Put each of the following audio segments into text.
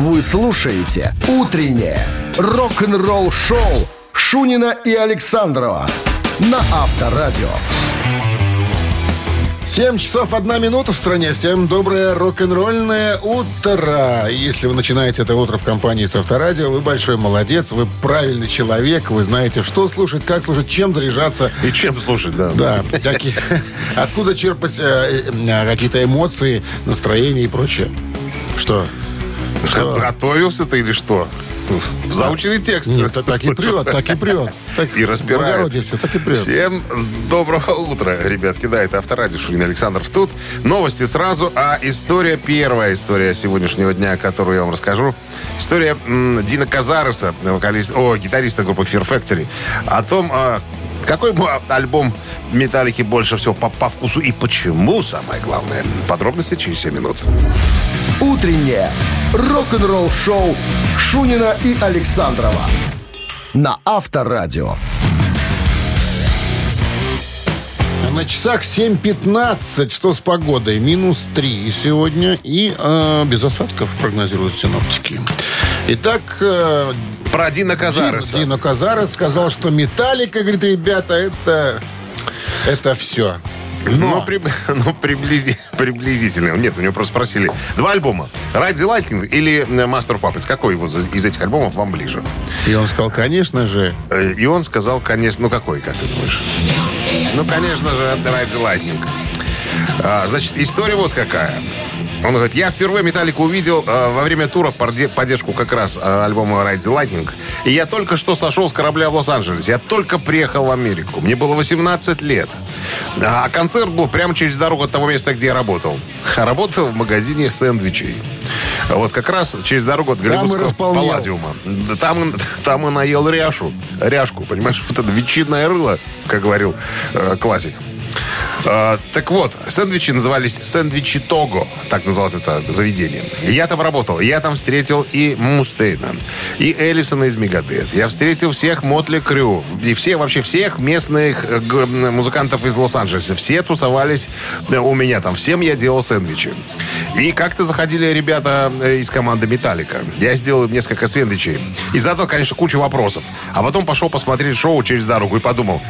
Вы слушаете «Утреннее рок-н-ролл-шоу» Шунина и Александрова на Авторадио. 7 часов 1 минута в стране. Всем доброе рок-н-ролльное утро. Если вы начинаете это утро в компании с Авторадио, вы большой молодец, вы правильный человек, вы знаете, что слушать, как слушать, чем заряжаться. И чем слушать, да. Да, какие- откуда черпать э, э, какие-то эмоции, настроение и прочее. Что? Что? Готовился ты или что? Заученный текст. Нет, так, и прет, так и прет. Так, И благородие всё, так и прет. Всем доброго утра, ребятки. Да, это Авторадио Шунин Александров тут. Новости сразу, а история, первая история сегодняшнего дня, которую я вам расскажу. История Дина Казареса, вокалиста, о, гитариста группы Fear Factory, о том, а, какой альбом Металлики больше всего по, по вкусу и почему, самое главное. Подробности через 7 минут. «Утреннее рок-н-ролл-шоу» Шунина и Александрова на Авторадио. На часах 7.15. Что с погодой? Минус 3 сегодня. И э, без осадков прогнозируют синоптики. Итак, э, Про Дина Казареса. Дин- Дино Казарес сказал, что металлика, говорит, ребята, это, это все. Ну, при- ну, приблизи- приблизительно. Нет, у него просто спросили. Два альбома. The Lightning или э, Master of Puppets? Какой его из этих альбомов вам ближе? И он сказал, конечно же, Э, И он сказал, конечно... Ну, какой, как ты думаешь? Ну, конечно же, Ride the Lightning. А, значит, история вот какая. Он говорит, я впервые Металлику увидел э, во время тура в поддержку как раз э, альбома Ride the Lightning. И я только что сошел с корабля в Лос-Анджелес. Я только приехал в Америку. Мне было 18 лет. А концерт был прямо через дорогу от того места, где я работал. А работал в магазине сэндвичей. Вот как раз через дорогу от Голливудского. Палладиума. Там, там и наел ряшу. Ряшку, понимаешь? Вот это ветчинное рыло, как говорил э, классик. А, так вот, сэндвичи назывались сэндвичи Того. Так называлось это заведение. Я там работал. Я там встретил и Мустейна, и Эллисона из Мегадет. Я встретил всех Мотли Крю. И все, вообще всех местных э, музыкантов из Лос-Анджелеса. Все тусовались э, у меня там. Всем я делал сэндвичи. И как-то заходили ребята э, из команды Металлика. Я сделал несколько сэндвичей. И задал, конечно, кучу вопросов. А потом пошел посмотреть шоу через дорогу и подумал,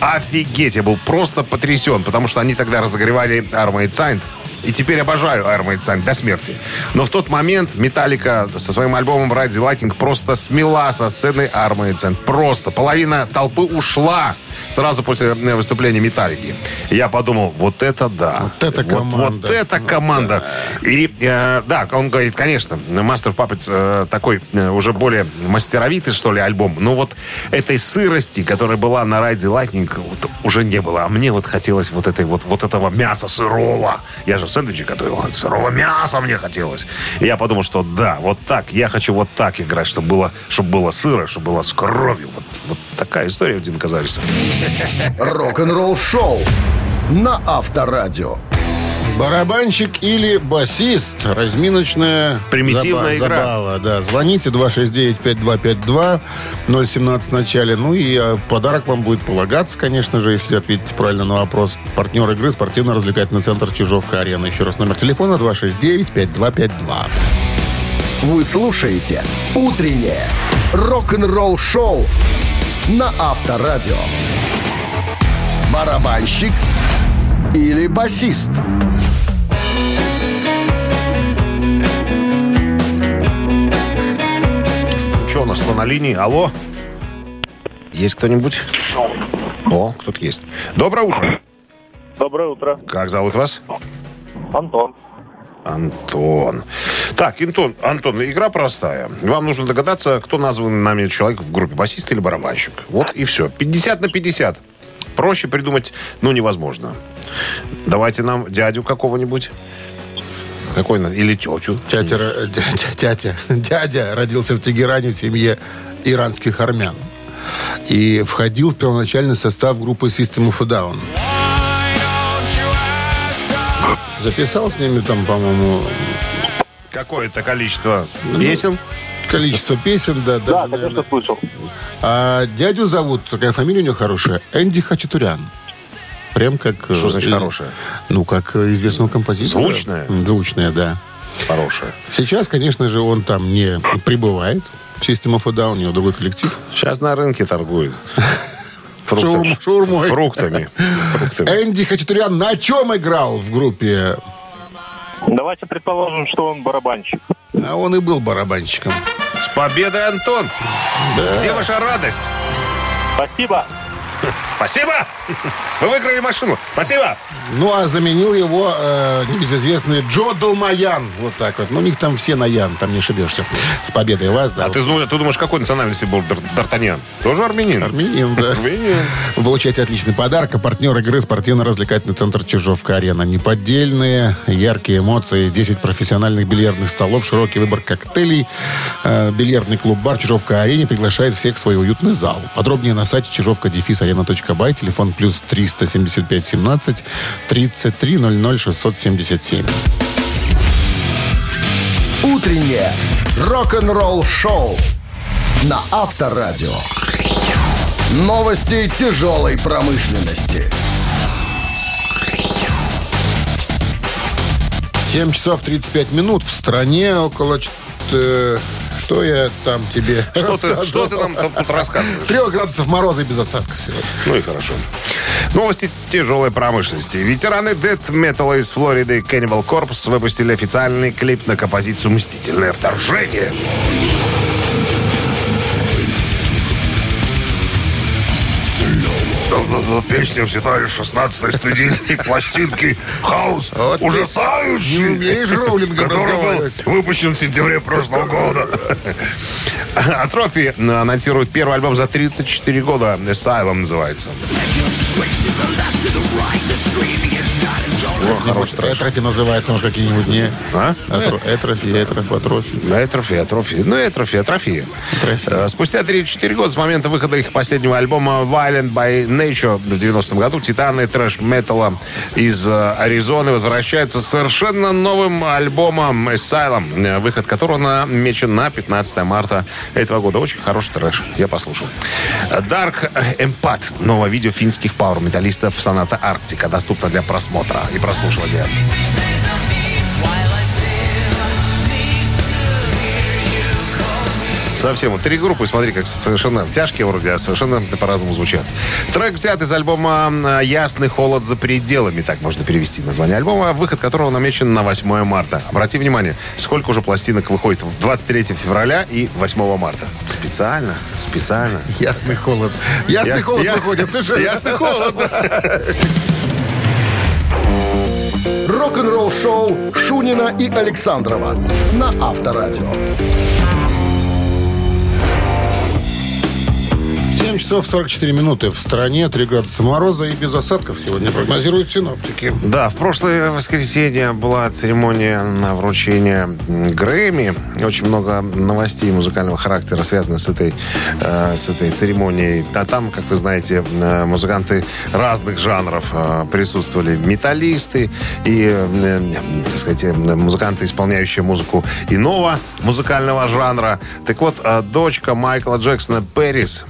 Офигеть, я был просто потрясен, потому что они тогда разогревали Armored Saint. И теперь обожаю Armored Saint до смерти. Но в тот момент Металлика со своим альбомом Ride the Lightning просто смела со сцены Armored Saint. Просто. Половина толпы ушла сразу после э, выступления Металлики. Я подумал, вот это да. Вот это команда. Вот, это команда. И э, да, он говорит, конечно, Master of Puppets э, такой э, уже более мастеровитый, что ли, альбом. Но вот этой сырости, которая была на the Lightning, вот, уже не было. А мне вот хотелось вот, этой, вот, вот этого мяса сырого. Я же сэндвичи готовил. Сырого мяса мне хотелось. И я подумал, что да, вот так. Я хочу вот так играть, чтобы было, чтобы было сыро, чтобы было с кровью. Вот, вот такая история у Дина Казариса. Рок-н-ролл-шоу на Авторадио. барабанщик или басист. Разминочная Примитивная заба- игра. забава. Да. Звоните 269-5252, 017 в начале. Ну и э, подарок вам будет полагаться, конечно же, если ответите правильно на вопрос. Партнер игры спортивно-развлекательный центр Чижовка-Арена. Еще раз номер телефона 269-5252. Вы слушаете «Утреннее рок-н-ролл-шоу» на Авторадио. Барабанщик или басист? Что у нас на линии? Алло? Есть кто-нибудь? О, кто-то есть. Доброе утро. Доброе утро. Как зовут вас? Антон. Антон. Так, Антон, Антон, игра простая. Вам нужно догадаться, кто назван нами человек в группе, басист или барабанщик. Вот и все. 50 на 50. Проще придумать, ну, невозможно. Давайте нам дядю какого-нибудь. Какой? на- Или тетю. Тятя, тятя, дядя родился в Тегеране в семье иранских армян. И входил в первоначальный состав группы System of a Down. Записал с ними там, по-моему, Какое-то количество песен. количество песен, да, Да, даже, конечно, наверное. слышал. А дядю зовут, такая фамилия у него хорошая, Энди Хачатурян. Прям как... Что э, значит э, хорошая? Ну, как э, известного композитора. Звучная? Звучная, да. хорошая. Сейчас, конечно же, он там не прибывает. В System of a Down, у него другой коллектив. Сейчас на рынке торгует. Шаурм- шаурмой. Фруктами. Фруктами. Энди Хачатурян на чем играл в группе? Давайте предположим, что он барабанщик. А он и был барабанщиком. С победой, Антон! Где ваша радость? Спасибо. Спасибо! Вы выиграли машину. Спасибо! Ну, а заменил его э, небезызвестный Джо Долмаян. Вот так вот. Ну, у них там все на Ян, там не ошибешься. С победой вас, да. А ты, ну, ты думаешь, какой национальности был Дар- Д'Артаньян? Тоже армянин? Армянин, да. Армянин. Вы получаете отличный подарок. А партнер игры спортивно-развлекательный центр Чижовка-Арена. Неподдельные, яркие эмоции, 10 профессиональных бильярдных столов, широкий выбор коктейлей. Э, Бильярдный клуб-бар Чижовка-Арене приглашает всех в свой уютный зал. Подробнее на сайте чижовка-арена.бай, телефон плюс 375 17 33 00 677. Утреннее рок-н-ролл-шоу на Авторадио. Новости тяжелой промышленности. 7 часов 35 минут. В стране около... ч- э, Что я там тебе Что ты, что ты нам там тут рассказываешь? Трех градусов мороза и без осадков сегодня. Ну и хорошо. Новости тяжелой промышленности. Ветераны Death Metal из Флориды Cannibal Corpse выпустили официальный клип на композицию «Мстительное вторжение». Песня взята из 16-й студийной пластинки «Хаус» Вот ужасающий, не умеешь Роулингом который был выпущен в сентябре прошлого года. Атрофи анонсирует первый альбом за 34 года. Asylum называется. О, хороший трэш. Этрофи называется, может, какие-нибудь не... А? Атро- Этрофи, этрофи, атрофи. Атрофи, атрофи. Ну, атрофи, атрофи. Э, Спустя 34 года с момента выхода их последнего альбома Violent by Nature в 90-м году титаны трэш-металла из э, Аризоны возвращаются с совершенно новым альбомом Asylum, э, выход которого намечен на 15 марта этого года. Очень хороший трэш. Я послушал. Dark Empath. Новое видео финских пауэр-металлистов Соната Арктика. Доступно для просмотра и прослушивания. Совсем. Вот три группы, смотри, как совершенно тяжкие вроде, а совершенно по-разному звучат. Трек взят из альбома э, «Ясный холод за пределами», так можно перевести название альбома, выход которого намечен на 8 марта. Обрати внимание, сколько уже пластинок выходит 23 февраля и 8 марта. Специально, специально. Ясный холод. Ясный Я- холод я- выходит. Ты что? Ясный холод, да. Рок-н-ролл-шоу Шунина и Александрова на Авторадио. 7 часов 44 минуты. В стране 3 градуса мороза и без осадков сегодня прогнозируют синоптики. Да, в прошлое воскресенье была церемония на вручение Грэмми. Очень много новостей музыкального характера связано с этой, э, с этой церемонией. А там, как вы знаете, э, музыканты разных жанров э, присутствовали. Металлисты и, э, так сказать, музыканты, исполняющие музыку иного музыкального жанра. Так вот, дочка Майкла Джексона Пэрис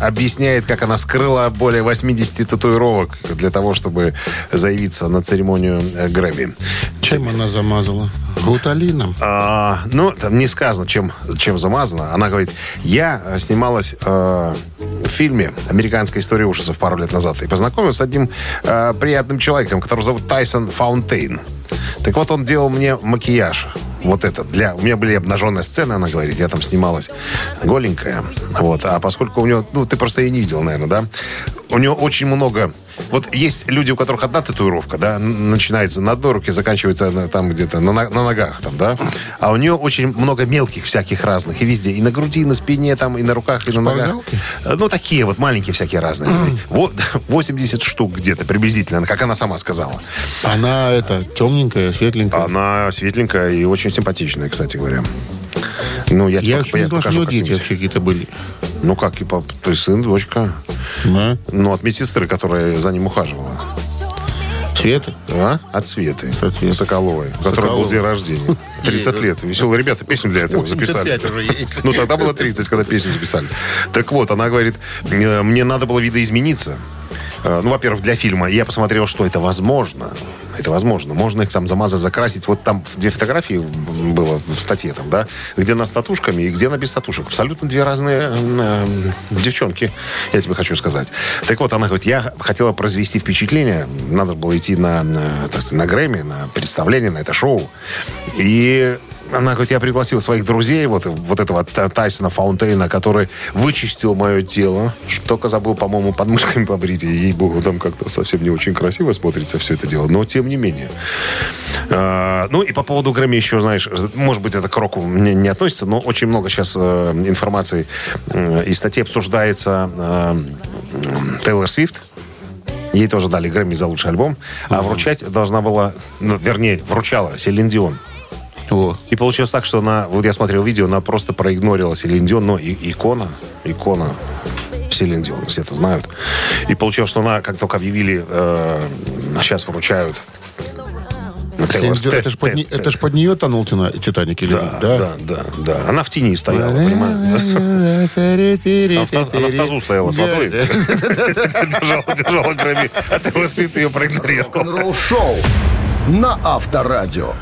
объясняет, как она скрыла более 80 татуировок для того, чтобы заявиться на церемонию э, Грэмми. Чем она замазала? Гуталином. А, ну, там не сказано, чем, чем замазано. Она говорит, я э, снималась э, в фильме «Американская история ужасов» пару лет назад и познакомилась с одним э, приятным человеком, которого зовут Тайсон Фаунтейн. Так вот, он делал мне макияж. Вот это. Для... У меня были обнаженные сцены, она говорит. Я там снималась голенькая. Вот. А поскольку у него... Ну, ты просто ее не видел, наверное, да? У него очень много... Вот есть люди, у которых одна татуировка, да, начинается на одной руке, заканчивается на- там где-то на, на- ногах, там, да. А у нее очень много мелких всяких разных. И везде. И на груди, и на спине, там, и на руках, и на ногах. Э, Ну, такие вот маленькие всякие разные. Вот 80 штук где-то приблизительно, как она сама сказала. Она это темненькая, светленькая. Она светленькая и очень симпатичная, кстати говоря. Ну, я, тебе Я что у покажу него дети вообще какие-то были. Ну, как, и пап, то есть сын, дочка. Да? Ну, от медсестры, которая за ним ухаживала. Света? А? От Светы. От Светы. Соколовой. У которой был день рождения. 30 лет. Веселые ребята песню для этого записали. 85 уже ей. Ну, тогда было 30, когда песню записали. Так вот, она говорит, «Э, мне надо было видоизмениться. Э, ну, во-первых, для фильма. Я посмотрел, что это возможно. Это возможно. Можно их там замазать, закрасить. Вот там две фотографии было в статье там, да, где она с татушками и где она без татушек. Абсолютно две разные э, девчонки, я тебе хочу сказать. Так вот, она говорит, я хотела произвести впечатление. Надо было идти на, на, на Грэмми, на представление, на это шоу. И она говорит, я пригласил своих друзей, вот, вот этого Тайсона Фаунтейна, который вычистил мое тело. Только забыл, по-моему, подмышками побрить. И, ей-богу, там как-то совсем не очень красиво смотрится все это дело. Но, тем не менее. А, ну, и по поводу Грэмми еще, знаешь, может быть, это к року не, не относится, но очень много сейчас э, информации э, и статей обсуждается э, Тейлор Свифт. Ей тоже дали Грэмми за лучший альбом. А вручать должна была, ну, вернее, вручала Селин Дион. О. И получилось так, что она, вот я смотрел видео, она просто проигнорила Селин Дион, но и, икона, икона Селин Дион, все это знают. И получилось, что она, как только объявили, э, сейчас вручают Селин Дион, это же под, не- это ж под нее тонул Титаник или да, нет, да, да, да. Она в тени стояла, понимаешь? Она в тазу стояла с водой. Держала, держала Грэмми. А Тейлор Свифт ее проигнорировал. Рок-н-ролл-шоу на Авторадио.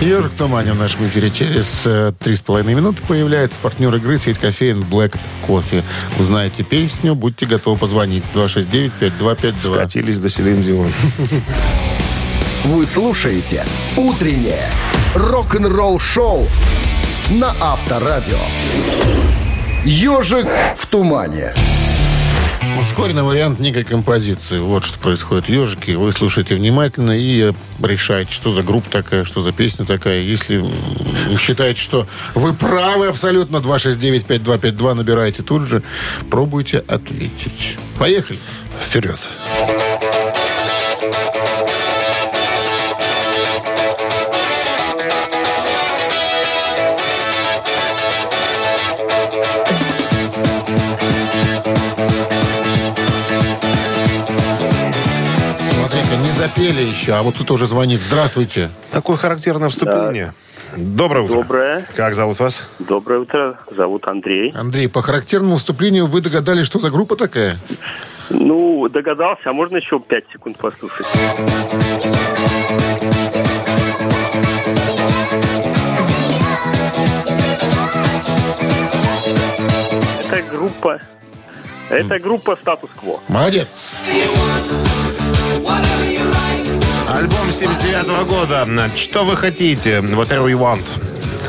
Ежик в тумане в нашем эфире через э, три с половиной минуты появляется партнер игры сеть кофеин Black Coffee. Узнаете песню, будьте готовы позвонить. 269-5252. Скатились до Селин Дион. Вы слушаете «Утреннее рок-н-ролл-шоу» на Авторадио. «Ежик в тумане». Ускоренный вариант некой композиции. Вот что происходит. Ежики, вы слушаете внимательно и решаете, что за группа такая, что за песня такая. Если считаете, что вы правы абсолютно, 269-5252 набираете тут же, пробуйте ответить. Поехали. Вперед. Смотрите, запели еще, а вот тут уже звонит. Здравствуйте. Такое характерное вступление. Доброе утро. Доброе. Как зовут вас? Доброе утро. Зовут Андрей. Андрей, по характерному вступлению вы догадались, что за группа такая? Ну, догадался, а можно еще пять секунд послушать? Это группа... Это группа «Статус-кво». Молодец. Альбом 79 года. Что вы хотите? Whatever you want.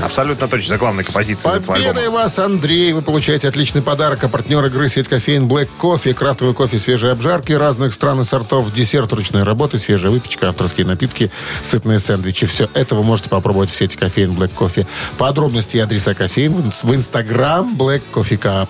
Абсолютно точно. Главная композиция этого Победой вас, Андрей! Вы получаете отличный подарок. А партнер игры сеть кофеин Black Coffee. Крафтовый кофе свежей обжарки разных стран и сортов. Десерт ручной работы, свежая выпечка, авторские напитки, сытные сэндвичи. Все это вы можете попробовать в сети кофеин Black Coffee. Подробности и адреса кофеин в инстаграм Black Coffee Cup.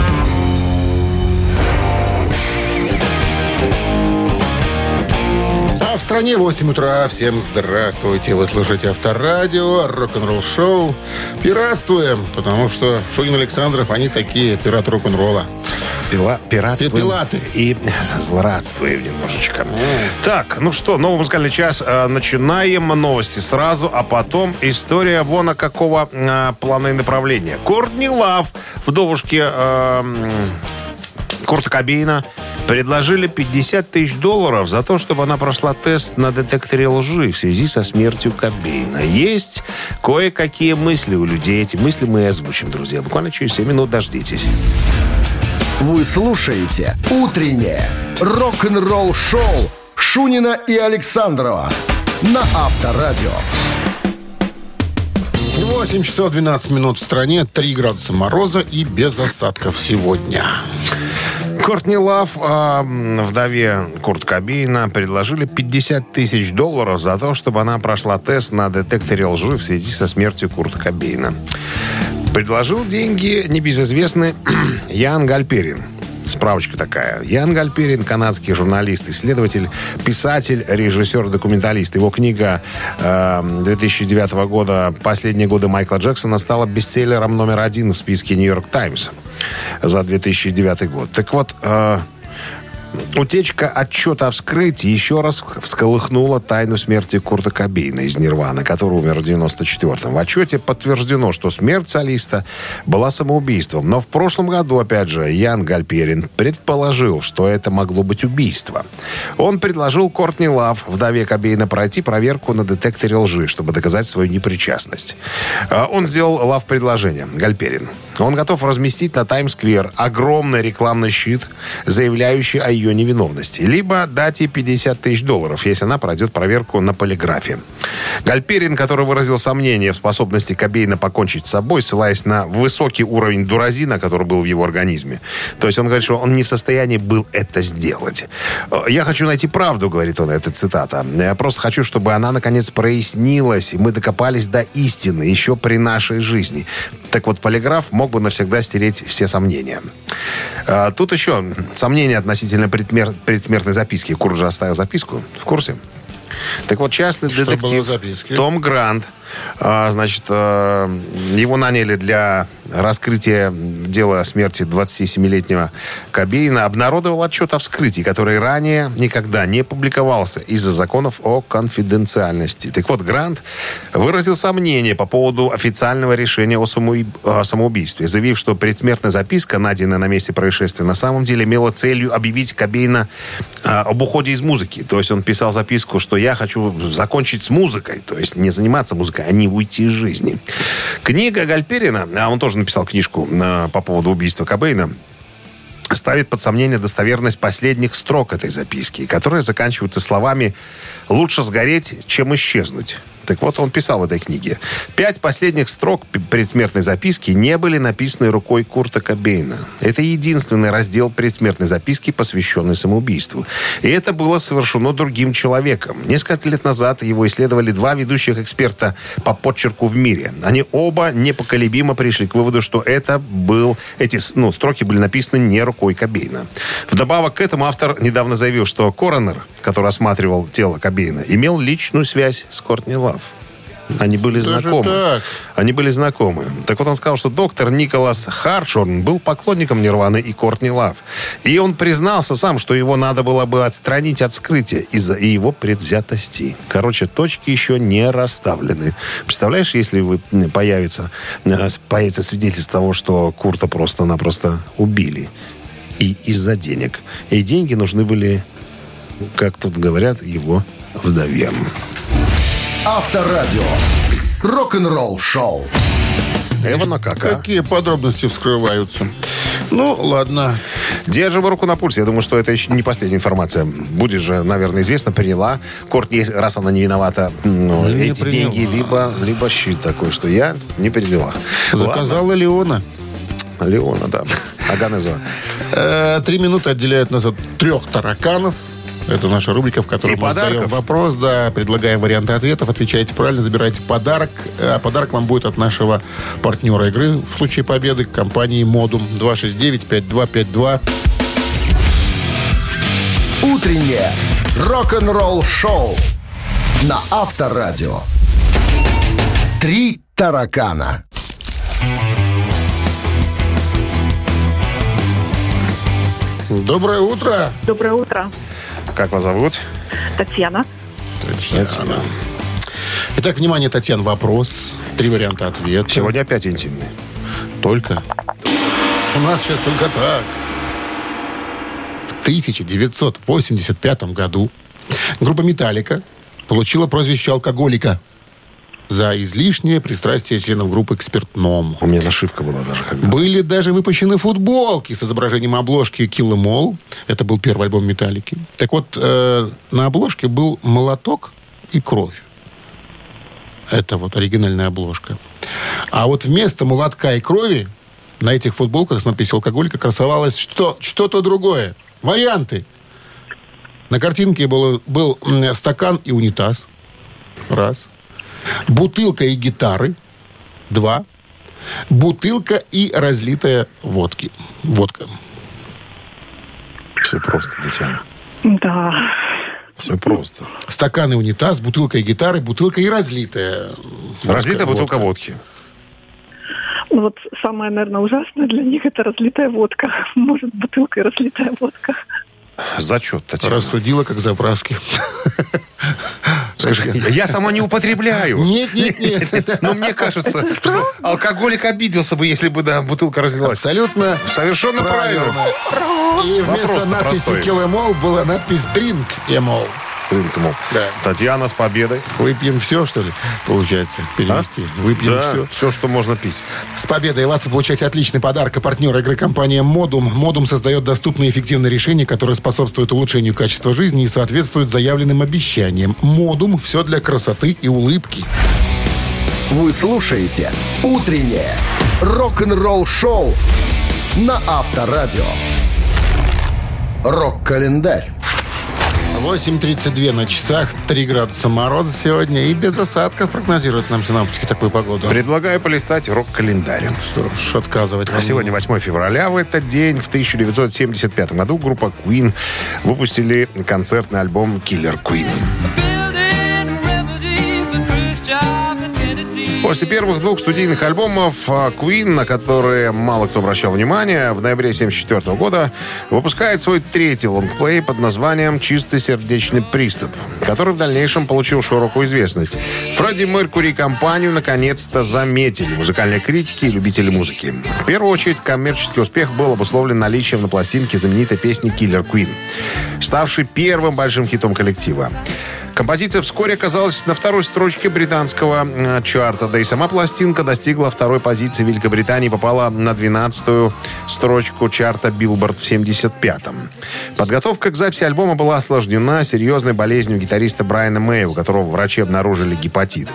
А в стране 8 утра. Всем здравствуйте. Вы слушаете Авторадио, рок-н-ролл шоу. Пиратствуем, потому что Шунин Александров, они такие пираты рок-н-ролла. Пила, пиратствуем Пилаты. и злорадствуем немножечко. Так, ну что, новый музыкальный час. Э, Начинаем новости сразу, а потом история вон какого э, плана и направления. Кортни Лав, вдовушке э, Курта Кобейна, предложили 50 тысяч долларов за то, чтобы она прошла тест на детекторе лжи в связи со смертью Кобейна. Есть кое-какие мысли у людей. Эти мысли мы и озвучим, друзья. Буквально через 7 минут дождитесь. Вы слушаете «Утреннее рок-н-ролл-шоу» Шунина и Александрова на Авторадио. 8 часов 12 минут в стране, 3 градуса мороза и без осадков сегодня. Кортни Лав, а, вдове Курт Кобейна, предложили 50 тысяч долларов за то, чтобы она прошла тест на детекторе лжи в связи со смертью Курта Кобейна. Предложил деньги небезызвестный Ян Гальперин. Справочка такая. Ян Гальперин, канадский журналист, исследователь, писатель, режиссер, документалист. Его книга э, 2009 года «Последние годы Майкла Джексона» стала бестселлером номер один в списке «Нью-Йорк Таймс» за 2009 год. Так вот, э, Утечка отчета о вскрытии еще раз всколыхнула тайну смерти Курта Кобейна из Нирваны, который умер в 94-м. В отчете подтверждено, что смерть солиста была самоубийством. Но в прошлом году, опять же, Ян Гальперин предположил, что это могло быть убийство. Он предложил Кортни Лав, вдове Кобейна, пройти проверку на детекторе лжи, чтобы доказать свою непричастность. А, Он сделал Лав предложение, Гальперин. Он готов разместить на Таймс-сквер огромный рекламный щит, заявляющий о ее невиновности. Либо дать ей 50 тысяч долларов, если она пройдет проверку на полиграфе. Гальперин, который выразил сомнение в способности Кобейна покончить с собой, ссылаясь на высокий уровень дуразина, который был в его организме. То есть он говорит, что он не в состоянии был это сделать. «Э, «Я хочу найти правду», — говорит он, это цитата. «Я просто хочу, чтобы она, наконец, прояснилась, и мы докопались до истины еще при нашей жизни». Так вот, полиграф мог бы навсегда стереть все сомнения. А, Тут еще сомнения относительно предмер- предсмертной записки. Курт же оставил записку. В курсе? Так вот, частный Что детектив? Том Грант, а, значит, а, его наняли для раскрытия дела о смерти 27-летнего Кобейна, обнародовал отчет о вскрытии, который ранее никогда не публиковался из-за законов о конфиденциальности. Так вот, Грант выразил сомнение по поводу официального решения о самоубийстве, заявив, что предсмертная записка, найденная на месте происшествия, на самом деле имела целью объявить Кобейна а, об уходе из музыки. То есть он писал записку, что я хочу закончить с музыкой, то есть не заниматься музыкой, а не уйти из жизни. Книга Гальперина, а он тоже написал книжку а, по поводу убийства Кобейна, ставит под сомнение достоверность последних строк этой записки, которые заканчиваются словами «лучше сгореть, чем исчезнуть». Так вот, он писал в этой книге. Пять последних строк предсмертной записки не были написаны рукой Курта Кобейна. Это единственный раздел предсмертной записки, посвященный самоубийству. И это было совершено другим человеком. Несколько лет назад его исследовали два ведущих эксперта по подчерку в мире. Они оба непоколебимо пришли к выводу, что это был, эти ну, строки были написаны не рукой Кобейна. Вдобавок к этому автор недавно заявил, что коронер, который осматривал тело Кобейна, имел личную связь с Кортни Лав. Они были Даже знакомы. так? Они были знакомы. Так вот он сказал, что доктор Николас Харшорн был поклонником Нирваны и Кортни Лав. И он признался сам, что его надо было бы отстранить от вскрытия из-за его предвзятости. Короче, точки еще не расставлены. Представляешь, если вы появится, э, появится свидетельство того, что Курта просто-напросто убили. И из-за денег. И деньги нужны были, как тут говорят, его вдове. Авторадио. Рок-н-ролл шоу. Эвана как, а? Какие подробности вскрываются? Ну, ладно. Держим руку на пульсе. Я думаю, что это еще не последняя информация. Будет же, наверное, известно, приняла Кортни, раз она не виновата, ну, Не эти приняла. деньги, либо, либо щит такой, что я не передела. Заказала Леона. Ладно, Леона, да. Аганезова. Э, Три минуты отделяют нас от трех тараканов. Это наша рубрика, в которой И мы задаем подарков. вопрос, да, предлагаем варианты ответов, отвечаете правильно, забираете подарок. А подарок вам будет от нашего партнера игры в случае победы компании Модум 269-5252. Утреннее рок-н-ролл шоу на Авторадио. Три таракана. Доброе утро, Доброе утро, Как вас зовут? Татьяна. Татьяна. Итак, внимание, Татьяна, вопрос. Три варианта ответа. Сегодня опять интимный. Только. У нас сейчас только так. В 1985 году группа «Металлика» получила прозвище алкоголика за излишнее пристрастие членов группы к спиртному. У меня нашивка была даже когда. Были даже выпущены футболки с изображением обложки Kill Em All. Это был первый альбом «Металлики». Так вот, э, на обложке был молоток и кровь. Это вот оригинальная обложка. А вот вместо молотка и крови на этих футболках с надписью «Алкоголика» красовалось что, что-то другое. Варианты. На картинке был м, стакан и унитаз. Раз. Бутылка и гитары. Два. Бутылка и разлитая водки. Водка. Все просто, Татьяна. Да. Все просто. Стакан и унитаз, бутылка и гитары, бутылка и разлитая. водка- Разлитая бутылка водка. водки. Ну вот самое, наверное, ужасное для них это разлитая водка. Может, бутылка и разлитая водка. Зачет, Татьяна. Рассудила, как заправски. Скажи, я сама не употребляю. Нет, нет, нет. Но мне кажется, что алкоголик обиделся бы, если бы да, бутылка разлилась. Абсолютно Совершенно правильно. И вместо Вопрос-то надписи простой. «Килэмол» была надпись «Дринк Эмол». Рынок, мол. Да. Татьяна с победой. Выпьем все, что ли, получается, перевести? Выпьем Да, все. все, что можно пить. С победой вас вы получаете отличный подарок. И партнер игры компания «Модум». «Модум» создает доступные и эффективные решения, которые способствуют улучшению качества жизни и соответствуют заявленным обещаниям. «Модум» – все для красоты и улыбки. Вы слушаете «Утреннее рок-н-ролл-шоу» на Авторадио. Рок-календарь. 8.32 на часах, 3 градуса мороза сегодня и без осадков прогнозируют нам синаптики такую погоду. Предлагаю полистать рок-календарь. Что ж, отказывать вам Сегодня 8 февраля. В этот день, в 1975 году, группа Queen выпустили концертный альбом «Killer Queen». После первых двух студийных альбомов а, Queen, на которые мало кто обращал внимание, в ноябре 1974 года выпускает свой третий лонгплей под названием «Чистый сердечный приступ», который в дальнейшем получил широкую известность. Фредди Меркури компанию наконец-то заметили музыкальные критики и любители музыки. В первую очередь, коммерческий успех был обусловлен наличием на пластинке знаменитой песни «Killer Queen», ставшей первым большим хитом коллектива. Композиция вскоре оказалась на второй строчке британского э, чарта, да и сама пластинка достигла второй позиции Великобритании попала на 12-ю строчку чарта Billboard в 75-м. Подготовка к записи альбома была осложнена серьезной болезнью гитариста Брайана Мэя, у которого врачи обнаружили гепатит.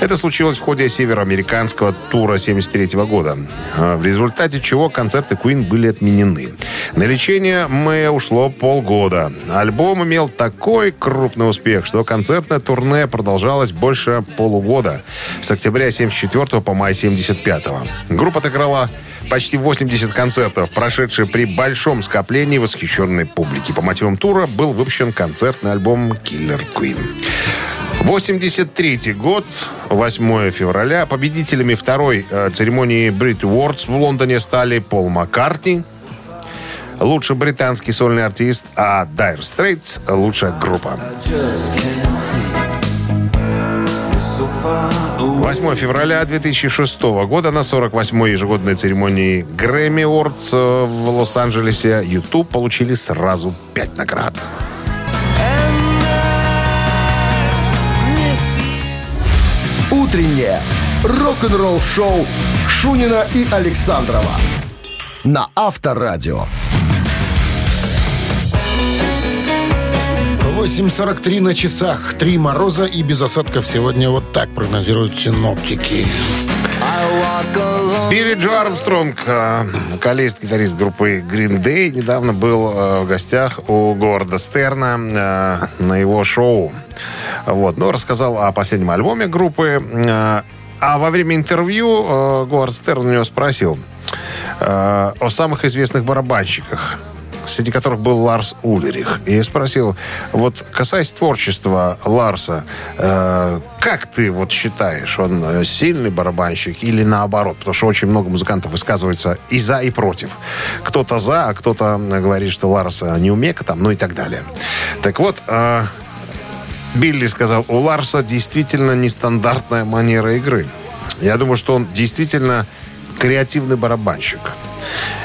Это случилось в ходе североамериканского тура 73 года, э, в результате чего концерты Queen были отменены. На лечение Мэя ушло полгода. Альбом имел такой крупный успех, что концертное турне продолжалось больше полугода. С октября 74 по май 75 Группа отыграла почти 80 концертов, прошедшие при большом скоплении восхищенной публики. По мотивам тура был выпущен концертный альбом «Killer Queen». 83 год, 8 февраля. Победителями второй э, церемонии Brit Awards в Лондоне стали Пол Маккартни, лучший британский сольный артист, а Dire Straits – лучшая группа. 8 февраля 2006 года на 48-й ежегодной церемонии Грэмми Awards э, в Лос-Анджелесе YouTube получили сразу 5 наград. Утреннее рок-н-ролл-шоу Шунина и Александрова на Авторадио. 8.43 на часах. Три мороза и без осадков сегодня вот так прогнозируют синоптики. Билли Джо Армстронг, э, вокалист, гитарист группы Green Day, недавно был э, в гостях у Говарда Стерна э, на его шоу. Вот, ну, рассказал о последнем альбоме группы. А во время интервью Говард Стерн у него спросил о самых известных барабанщиках среди которых был Ларс Улерих. И я спросил, вот касаясь творчества Ларса, э, как ты вот считаешь, он э, сильный барабанщик или наоборот? Потому что очень много музыкантов высказываются и за, и против. Кто-то за, а кто-то говорит, что Ларса не умека там, ну и так далее. Так вот, э, Билли сказал, у Ларса действительно нестандартная манера игры. Я думаю, что он действительно креативный барабанщик.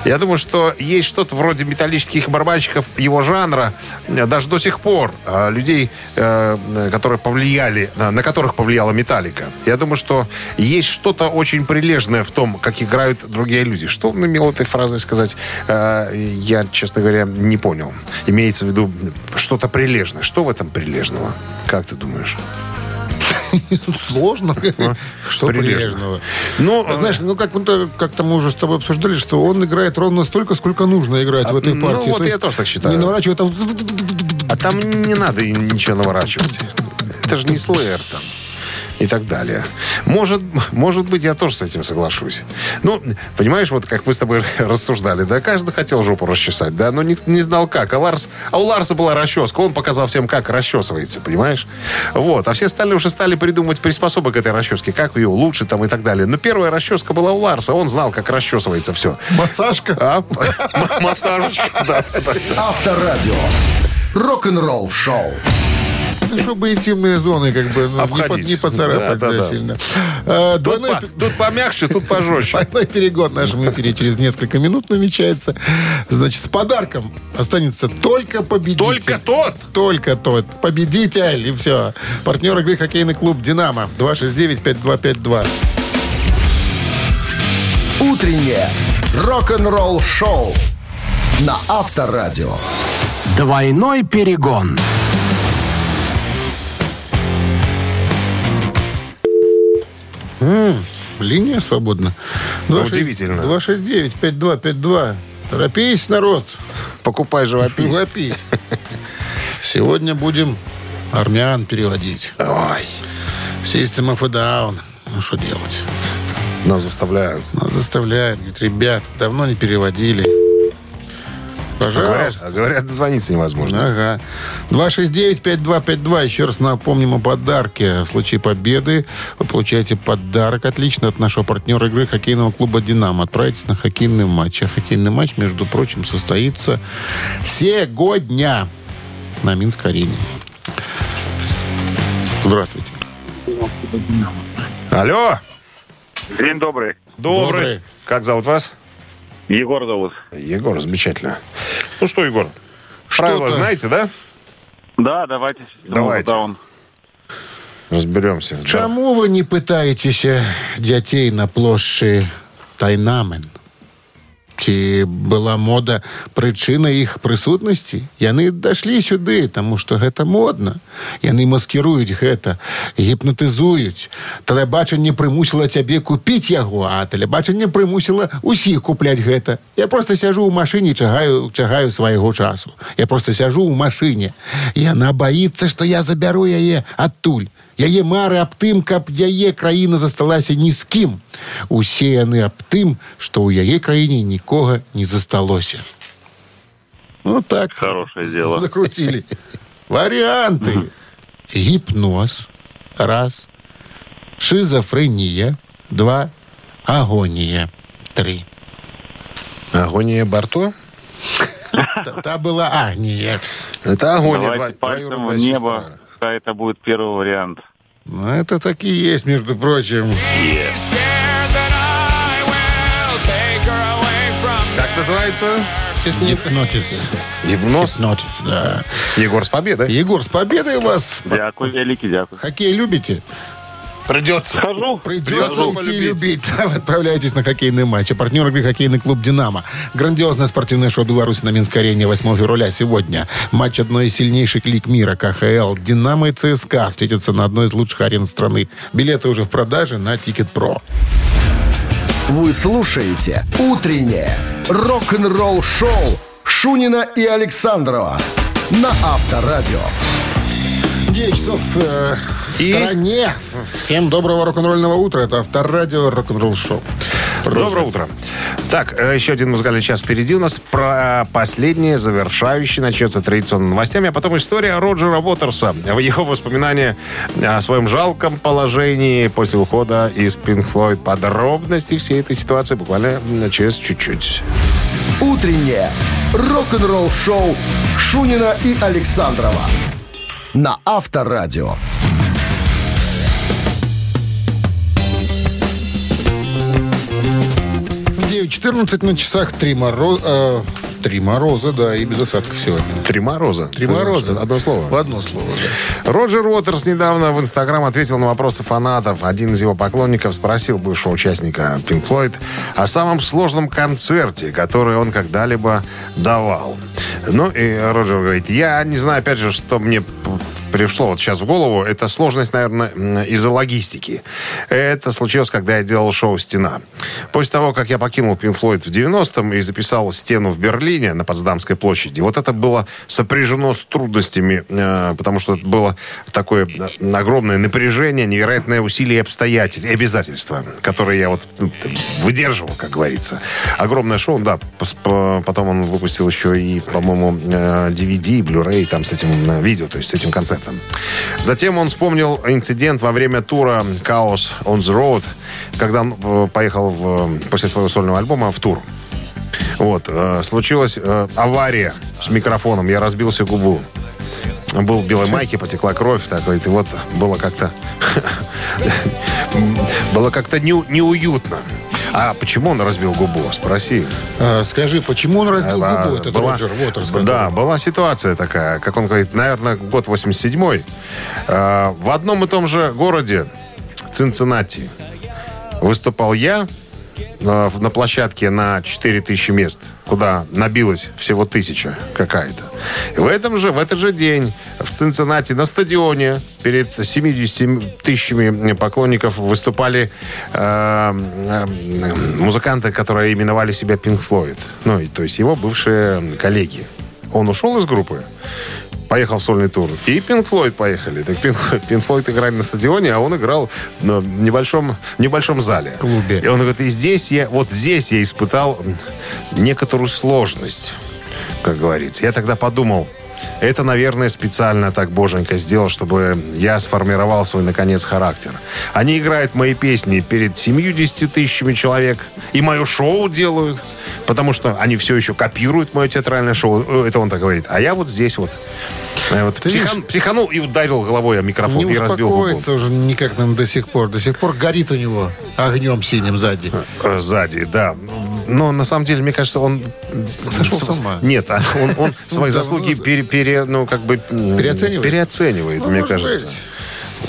Я думаю, что есть что-то вроде металлических барабанщиков его жанра э, даже до сих пор. э, Людей, э, которые повлияли, на которых повлияла Металлика. Я думаю, что есть что-то очень прилежное в том, как играют другие люди. Что он имел этой фразой сказать, я, честно говоря, не понял. Имеется в виду что-то прилежное. Что в этом прилежного? Как ты думаешь? Сложно. Что Прилежно. прилежного? Ну, Знаешь, ну как мы как-то мы уже с тобой обсуждали, что он играет ровно столько, сколько нужно играть в этой ну, партии. вот То я тоже так считаю. Не наворачивая там... А там не надо ничего наворачивать. Это же не слэйр там. И так далее. Может, может быть, я тоже с этим соглашусь. Ну, понимаешь, вот как мы с тобой рассуждали, да, каждый хотел жопу расчесать, да, но не, не знал как. А, Ларс, а у Ларса была расческа, он показал всем, как расчесывается, понимаешь? Вот, а все остальные уже стали придумывать приспособы к этой расческе, как ее лучше там и так далее. Но первая расческа была у Ларса, он знал, как расчесывается все. Массажка. А? Массажечка, да. Авторадио. рок-н-ролл шоу. Ну, чтобы интимные зоны как бы ну, не, по- Обходить. не поцарапать Да, да, да, да. сильно. А, Тут, двойной по- тут помягче, тут пожестче. Двойной перегон в нашем эфире через несколько минут намечается. Значит, с подарком останется только победитель. Только тот. Только тот. Победитель. И все. Партнер игры хоккейный клуб «Динамо». 269-5252. Утреннее рок-н-ролл шоу на Авторадио. Двойной перегон. Линия свободна. Ну, удивительно. 269-5252. Торопись, народ. Покупай живопись. Живопись. Сегодня будем армян переводить. Ой, System of a Down. Ну, что делать? нас заставляют. Нас заставляют. Говорит, ребят, давно не переводили. Говорят, Пожалуйста. а говорят, дозвониться невозможно. Ага. 269-5252. Еще раз напомним о подарке. В случае победы вы получаете подарок отлично от нашего партнера игры хоккейного клуба «Динамо». Отправитесь на хоккейный матч. А хоккейный матч, между прочим, состоится сегодня на Минск-арене. Здравствуйте. Алло, День добрый. добрый. Добрый. Как зовут вас? Егор зовут. Егор, замечательно. Ну что, Егор, правила Что-то- знаете, да? Да, давайте. Давайте. Даун. Разберемся. Чому ви не питаєтеся дітей на площі Тайнамен? Чи була мода причина їх присутності? Яны дійшли сюди, тому що гэта модно. Яны маскирують гэта, гіпнотизують. Телебачення примусило тебе купити його, а телебачення примусило усіх купляти гэта. Я просто сяжу у машині, чагаю, чагаю свайго часу. Я просто сяжу у машине. І яна боїться, що я заберу яе адтуль. Яе мары аб тым, каб яе краіна засталася ні з кім. Усе яны аб тым, што ў яе краіне нікога не засталося. Ну так. Хорошее дело. Закрутили. Варианты. Гипноз. Раз. Шизофрения. Два. Агония. Три. Агония Барто? Та, та была агния. Это агония. Давайте дво- пальцем двоюродная в небо. сестра. Пускай это будет первый вариант. Ну, это так и есть, между прочим. Как называется? Гипнотиз. Гипноз. Гипнотиз, да. Егор с победой. Егор, с победой вас. Дякую, великий дякую. Хоккей любите? Придется. Хожу. Придется Придется идти полюбить. любить. Отправляйтесь на хоккейный матч. А партнер игры хоккейный клуб «Динамо». Грандиозное спортивное шоу Беларуси на Минской арене 8 февраля сегодня. Матч одной из сильнейших лиг мира КХЛ. «Динамо» и ЦСКА встретятся на одной из лучших арен страны. Билеты уже в продаже на Ticketpro. Вы слушаете «Утреннее рок-н-ролл-шоу» Шунина и Александрова на Авторадио. 9 часов э, в И? стране. Всем доброго рок-н-ролльного утра. Это авторадио рок-н-ролл шоу. Доброе утро. Так, э, еще один музыкальный час впереди у нас. Про последнее, завершающее, начнется традиционными новостями, а потом история Роджера Уотерса. Его воспоминания о своем жалком положении после ухода из Pink Floyd. Подробности всей этой ситуации буквально через чуть-чуть. Утреннее рок-н-ролл-шоу Шунина и Александрова на Авторадио. 9.14 на часах. Три, моро... э, три мороза, да, и без осадков сегодня. Три мороза. Три мороза. Одно слово. В одно слово, да. Роджер Уотерс недавно в Инстаграм ответил на вопросы фанатов. Один из его поклонников спросил бывшего участника Pink Floyd о самом сложном концерте, который он когда-либо давал. Ну, и Роджер говорит, я не знаю, опять же, что мне пришло вот сейчас в голову. Это сложность, наверное, из-за логистики. Это случилось, когда я делал шоу «Стена». После того, как я покинул Pink Floyd в 90-м и записал «Стену» в Берлине на Потсдамской площади, вот это было сопряжено с трудностями, э, потому что это было такое э, огромное напряжение, невероятное усилие обстоятельства, обязательства, которые я вот выдерживал, как говорится. Огромное шоу, да. Потом он выпустил еще и, по-моему, э, DVD, Blu-ray там с этим э, видео, то есть с этим концертом. Затем он вспомнил инцидент во время тура «Chaos on the Road», когда он э, поехал в- после своего сольного альбома в тур. Вот, э, случилась э, авария с микрофоном, я разбился губу. был в белой майке, потекла кровь. Такой, и вот было как-то... было как-то не- неуютно. А почему он разбил губу? Спроси. А, скажи, почему он разбил А, губу, этот была- Роджер Уотерс? Да, была ситуация такая, как он говорит, наверное, год 87-й. А, в одном и том же городе, Цинциннати, выступал я на площадке на 4000 мест, куда набилось всего тысяча какая-то. В этом же, в этот же день в Цинциннати на стадионе перед 70 тысячами поклонников выступали э, э, музыканты, которые именовали себя Pink Floyd. Ну, то есть его бывшие коллеги. Он ушел из группы, поехал в сольный тур. И Pink Floyd поехали. Так Pink Floyd играли на стадионе, а он играл в небольшом, небольшом зале. Клубе. И он говорит, и здесь я, вот здесь я испытал некоторую сложность, как говорится. Я тогда подумал, это, наверное, специально так Боженька сделал, чтобы я сформировал свой, наконец, характер. Они играют мои песни перед 70 тысячами человек. И мое шоу делают. Потому что они все еще копируют мое театральное шоу. Э, Это он так говорит. А я вот здесь вот. э, вот психан- психанул и ударил головой о микрофон Не и разбил губу. уже никак нам до сих пор. До сих пор горит у него огнем синим сзади. Э, Сзади, да. Но на самом деле, мне кажется, он... Сошел с ума. Нет, а он, он свои давно заслуги за- пере, пере- ну, как бы... Переоценивает? Переоценивает, Ну, мне кажется. быть.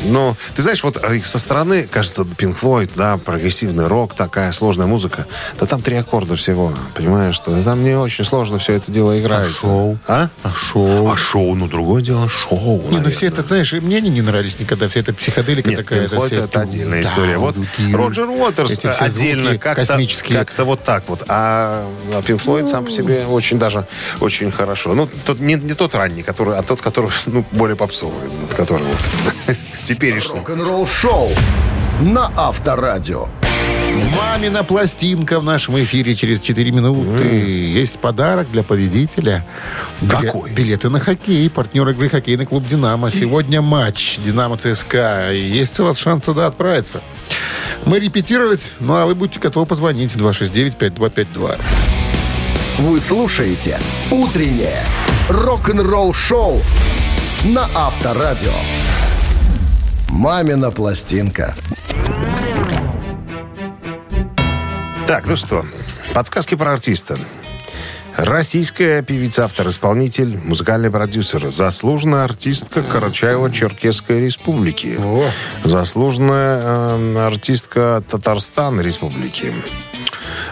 Но, ты знаешь, вот э, со стороны, кажется, Pink Floyd, да, прогрессивный рок, такая сложная музыка. Да там три аккорда всего, понимаешь, что там не очень сложно все это дело играется. шоу? А? А шоу? А шоу, ну, другое дело, шоу, Не, ну все это, знаешь, мне они не нравились никогда. Вся эта психоделика Нет, такая. Pink Floyd вся это отдельная Да, история. Вот дуки, Роджер Уотерс отдельно звуки как-то, как-то вот так вот. А Pink Floyd сам по себе очень даже очень хорошо. Ну, тот, не, не тот ранний, который, а тот, который ну, более попсовый. Который вот теперешний. Рок-н-ролл шоу на Авторадио. Мамина пластинка в нашем эфире через 4 минуты. Есть подарок для победителя. Какой? Билеты на хоккей. Партнер игры хоккейный клуб «Динамо». Сегодня матч «Динамо-ЦСКА». Есть у вас шанс туда отправиться. Мы репетировать, ну а вы будьте готовы позвонить 269-5252. Вы слушаете «Утреннее рок-н-ролл шоу» на Авторадио. «Мамина пластинка». Так, ну что, подсказки про артиста. Российская певица, автор, исполнитель, музыкальный продюсер, заслуженная артистка Карачаево-Черкесской республики, О. заслуженная э, артистка Татарстан республики.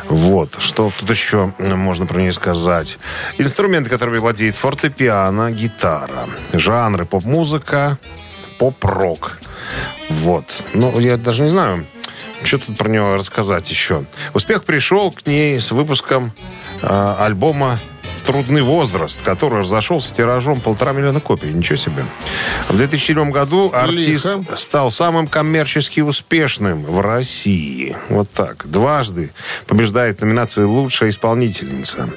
Вот, что тут еще можно про нее сказать. Инструменты, которыми владеет фортепиано, гитара. Жанры поп-музыка, поп-рок. Вот. Ну, я даже не знаю, что тут про него рассказать еще. Успех пришел к ней с выпуском э, альбома «Трудный возраст», который разошелся тиражом полтора миллиона копий. Ничего себе. В 2007 году артист Лихо. стал самым коммерчески успешным в России. Вот так. Дважды побеждает в номинации «Лучшая исполнительница».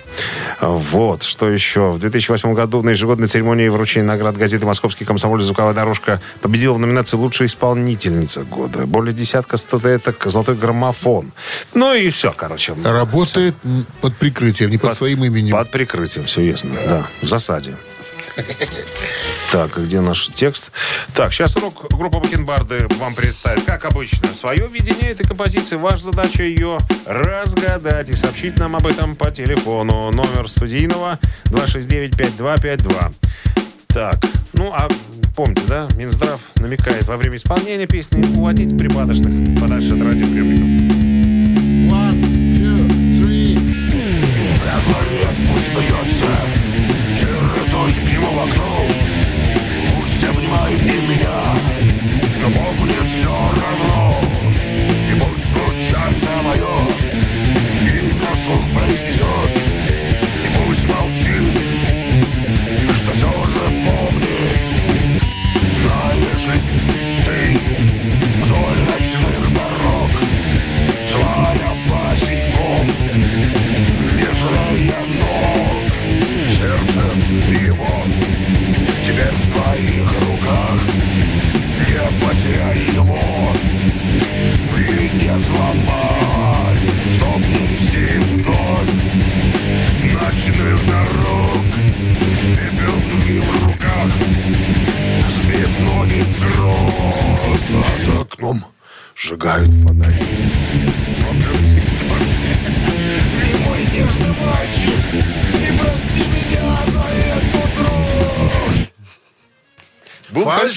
Вот. Что еще? В 2008 году на ежегодной церемонии вручения наград газеты «Московский комсомолец. Звуковая дорожка» победила в номинации «Лучшая исполнительница года». Более десятка статуэток «Золотой граммофон». Ну и все, короче. Работает м, под прикрытием, не под, своим именем. Под прикрытием, все ясно. Да, в засаде. Так, а где наш текст? Так, сейчас урок группа Бакенбарды вам представит, как обычно, свое видение этой композиции. Ваша задача ее разгадать и сообщить нам об этом по телефону. Номер студийного 269-5252. Так, ну а помните, да, Минздрав намекает во время исполнения песни уводить припадочных подальше от радиоприемников. Пусть бьется. Чертожик ему в окно. Пусть обнимает и меня. Но помнит все равно. И пусть случайно мое Имя слух произнесет И пусть молчит Что все же помнит. Знаешь ли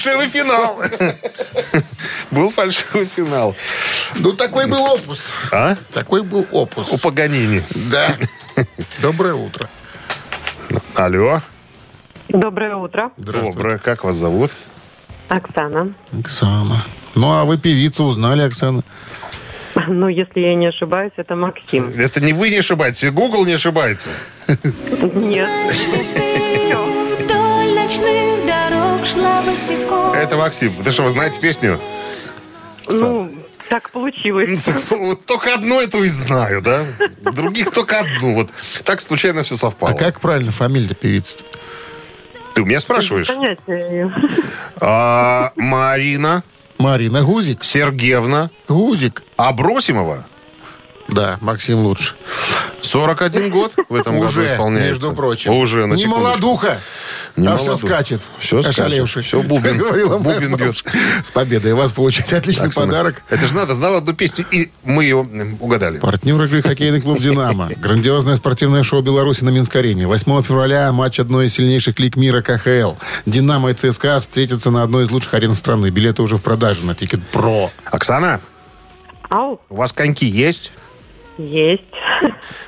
фальшивый финал. Был фальшивый финал. Ну, такой был опус. А? Такой был опус. У Паганини. Да. Доброе утро. Алло. Доброе утро. Доброе. Как вас зовут? Оксана. Оксана. Ну, а вы певицу узнали, Оксана? Ну, если я не ошибаюсь, это Максим. Это не вы не ошибаетесь, и Google не ошибается. Нет. Это Максим. Ты что, вы знаете песню? Ну, так получилось. Вот только одну эту и знаю, да? Других только одну. Вот так случайно все совпало. А как правильно фамилия певицы? Ты у меня спрашиваешь? Понятия не имею. А, Марина Марина Гузик. Сергеевна Гузик. Абросимова. Да, Максим лучше. 41 год в этом году Уже, исполняется. между прочим. Уже, на Не секундочку. молодуха, Не а все молодуха. скачет. Всё скачет. Всё бубен. Говорила Бубен бьет. С победой. У вас получаете отличный подарок. Это же надо, знал одну песню, и мы ее угадали. Партнер игры хоккейный клуб «Динамо». Грандиозное спортивное шоу Беларуси на Минск-арене. 8 февраля матч одной из сильнейших лиг мира КХЛ. «Динамо» и ЦСКА встретятся на одной из лучших арен страны. Билеты уже в продаже на Ticketpro. Оксана, Ау, у вас коньки есть? Есть.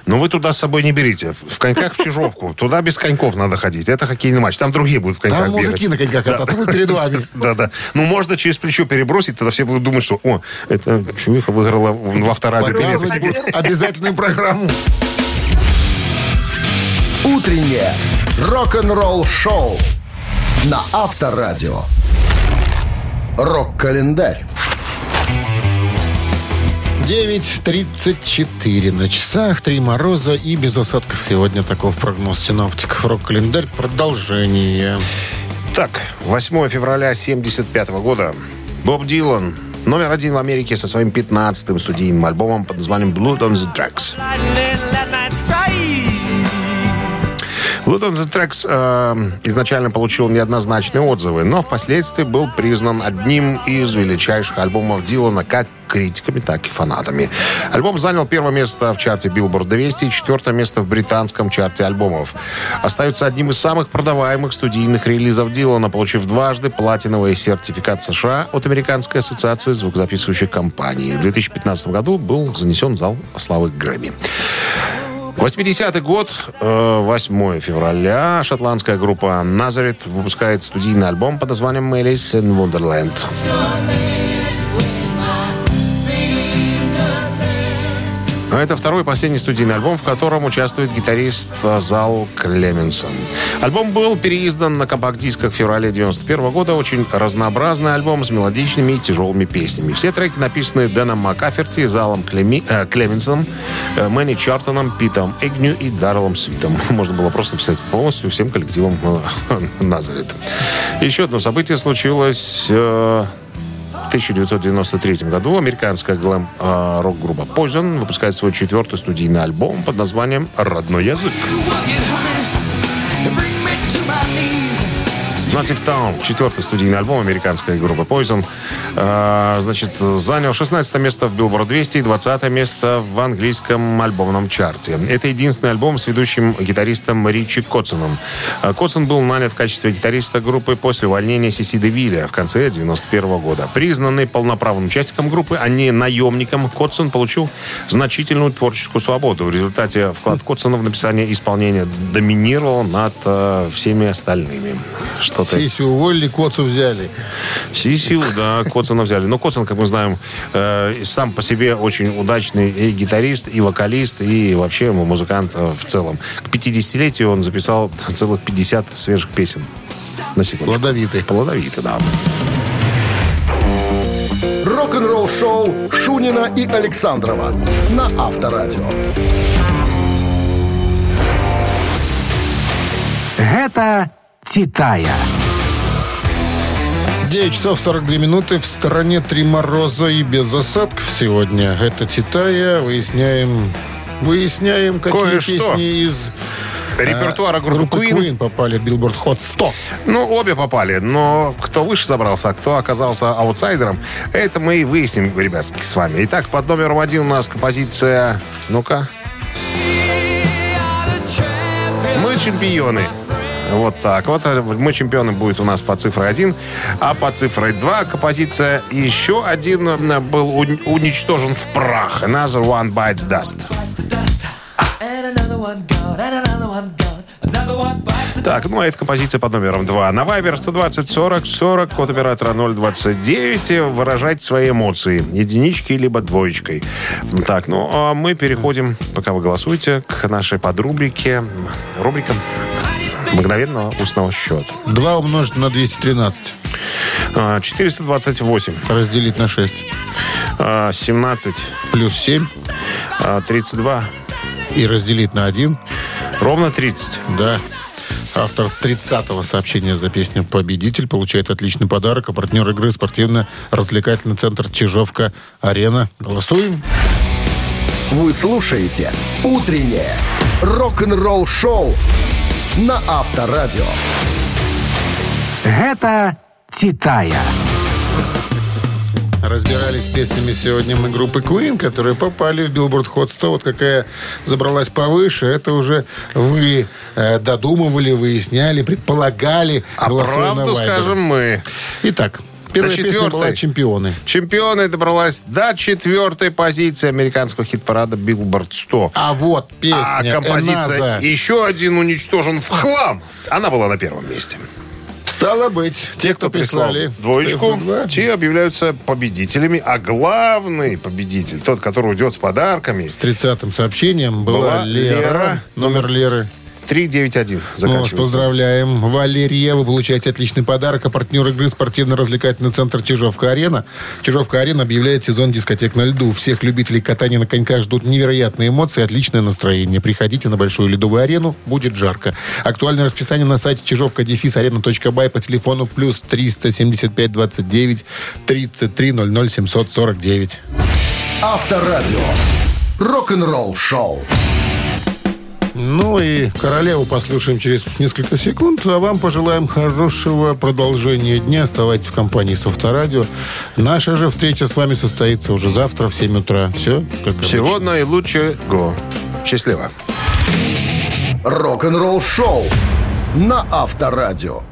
Но вы туда с собой не берите. В коньках в Чижовку. Туда без коньков надо ходить. Это хоккейный матч. Там другие будут в коньках Там мужики бегать. на коньках кататься будут перед вами. Да, да. Ну, можно через плечо перебросить, тогда все будут думать, что, о, это Чувиха выиграла в авторадио будут обязательную программу. Утреннее рок-н-ролл-шоу на Авторадио. Рок-календарь. 9.34 на часах, три мороза и без осадков. Сегодня таков прогноз синоптиков. Рок-календарь. Продолжение. Так, 8 февраля 75 года. Боб Дилан, номер один в Америке со своим 15-м студийным альбомом под названием Blood on the Tracks. Blood on the Tracks э, изначально получил неоднозначные отзывы, но впоследствии был признан одним из величайших альбомов Дилана как критиками, так и фанатами. Альбом занял первое место в чарте Billboard 200 и четвертое место в британском чарте альбомов. Остается одним из самых продаваемых студийных релизов Дилана, получив дважды платиновый сертификат США от Американской ассоциации звукозаписывающих компаний. В 2015 году был занесен в зал славы Грэмми. 80-й год, э, 8 февраля, шотландская группа Назарет выпускает студийный альбом под названием «Alice in Wonderland». Это второй и последний студийный альбом, в котором участвует гитарист Зал Клеменсон. Альбом был переиздан на компакт-дисках в феврале 91 года. Очень разнообразный альбом с мелодичными и тяжелыми песнями. Все треки написаны Дэном Маккаферти, Залом Клеми, э, Клеменсоном, э, Мэнни Чартоном, Питом Эгню и Даррелом Свитом. Можно было просто писать полностью всем коллективом э, Назарет. Еще одно событие случилось... э, 1993 году американская глэм-рок-группа Poison выпускает свой четвертый студийный альбом под названием «Родной язык». Native Town, четвертый студийный альбом американской группы Poison, э, значит, занял 16 место в Billboard 200 и 20 место в английском альбомном чарте. Это единственный альбом с ведущим гитаристом Ричи Котсоном. Э, Котсон был нанят в качестве гитариста группы после увольнения Сиси Девилля в конце 91 года. Признанный полноправным участником группы, а не наемником, Котсон получил значительную творческую свободу. В результате вклад Котсона в написание и исполнение доминировал над э, всеми остальными. Что-то Сессию уволили, коцу взяли. Сисию, да, Котсона взяли. Но Котсон, как мы знаем, э, сам по себе очень удачный и гитарист, и вокалист, и вообще музыкант э, в целом. К 50-летию он записал целых 50 свежих песен. На секундочку. Плодовитый. Плодовитый, да. Рок-н-ролл-шоу Шунина и Александрова на Авторадио. Гэта «Титая». 9 часов 42 минуты. В стороне три мороза и без осадков сегодня. Это Титая. Выясняем, выясняем, какие Кое-что. песни из репертуара группы Группа Queen. Queen попали в Billboard Hot 100. Ну, обе попали, но кто выше забрался, а кто оказался аутсайдером, это мы и выясним, ребятки, с вами. Итак, под номером один у нас композиция... Ну-ка. Мы чемпионы. Вот так. Вот мы чемпионы будет у нас по цифре 1, а по цифре 2 композиция еще один был уни- уничтожен в прах. Another one bites dust. Так, ну а эта композиция под номером 2. На Viber 120 40 40, код оператора 029. Выражать свои эмоции. Единичкой либо двоечкой. Так, ну а мы переходим, пока вы голосуете, к нашей подрубрике. Рубрика мгновенного устного счета. 2 умножить на 213. А, 428, Разделить на 6. а, 17, Плюс 7. а, 32, И разделить на 1. ровно 30. Да. Автор 30-го сообщения за песню «Победитель» получает отличный подарок. А партнер игры спортивно-развлекательный центр «Чижовка-Арена». Голосуем. Вы слушаете «Утреннее рок-н-ролл-шоу» на Авторадио. Гэта «Титая». Разбирались с песнями сегодня мы группы Queen, которые попали в Billboard Hot 100. Вот какая забралась повыше, это уже вы э, додумывали, выясняли, предполагали, А правду скажем мы. Итак, первая До песня была «Чемпионы». Чемпионы добралась до четвертой позиции американского хит-парада Billboard 100. А вот песня А композиция «Эназа». «Еще один уничтожен в хлам». Она была на первом месте. Стало быть, те, кто прислали двоечку, два, те объявляются победителями. А главный победитель, тот, который уйдет с подарками, с 30-м сообщением была, Была Лера. Лера. Номер Леры. 391 Мы вас заканчивается. поздравляем. Валерия, вы получаете отличный подарок. А партнер игры спортивно-развлекательный центр «Чижовка-арена». «Чижовка-арена» объявляет сезон дискотек на льду. Всех любителей катания на коньках ждут невероятные эмоции и отличное настроение. Приходите на большую ледовую арену, будет жарко. Актуальное расписание на сайте чижовка арена.бай по телефону плюс 375 29 33 00 749. Авторадио. Рок-н-ролл-шоу. Ну и королеву послушаем через несколько секунд, а вам пожелаем хорошего продолжения дня. Оставайтесь в компании с Авторадио. Наша же встреча с вами состоится уже завтра в 7 утра. Все, как Всего обычно. наилучшего. Счастливо. Рок-н-ролл-шоу на Авторадио.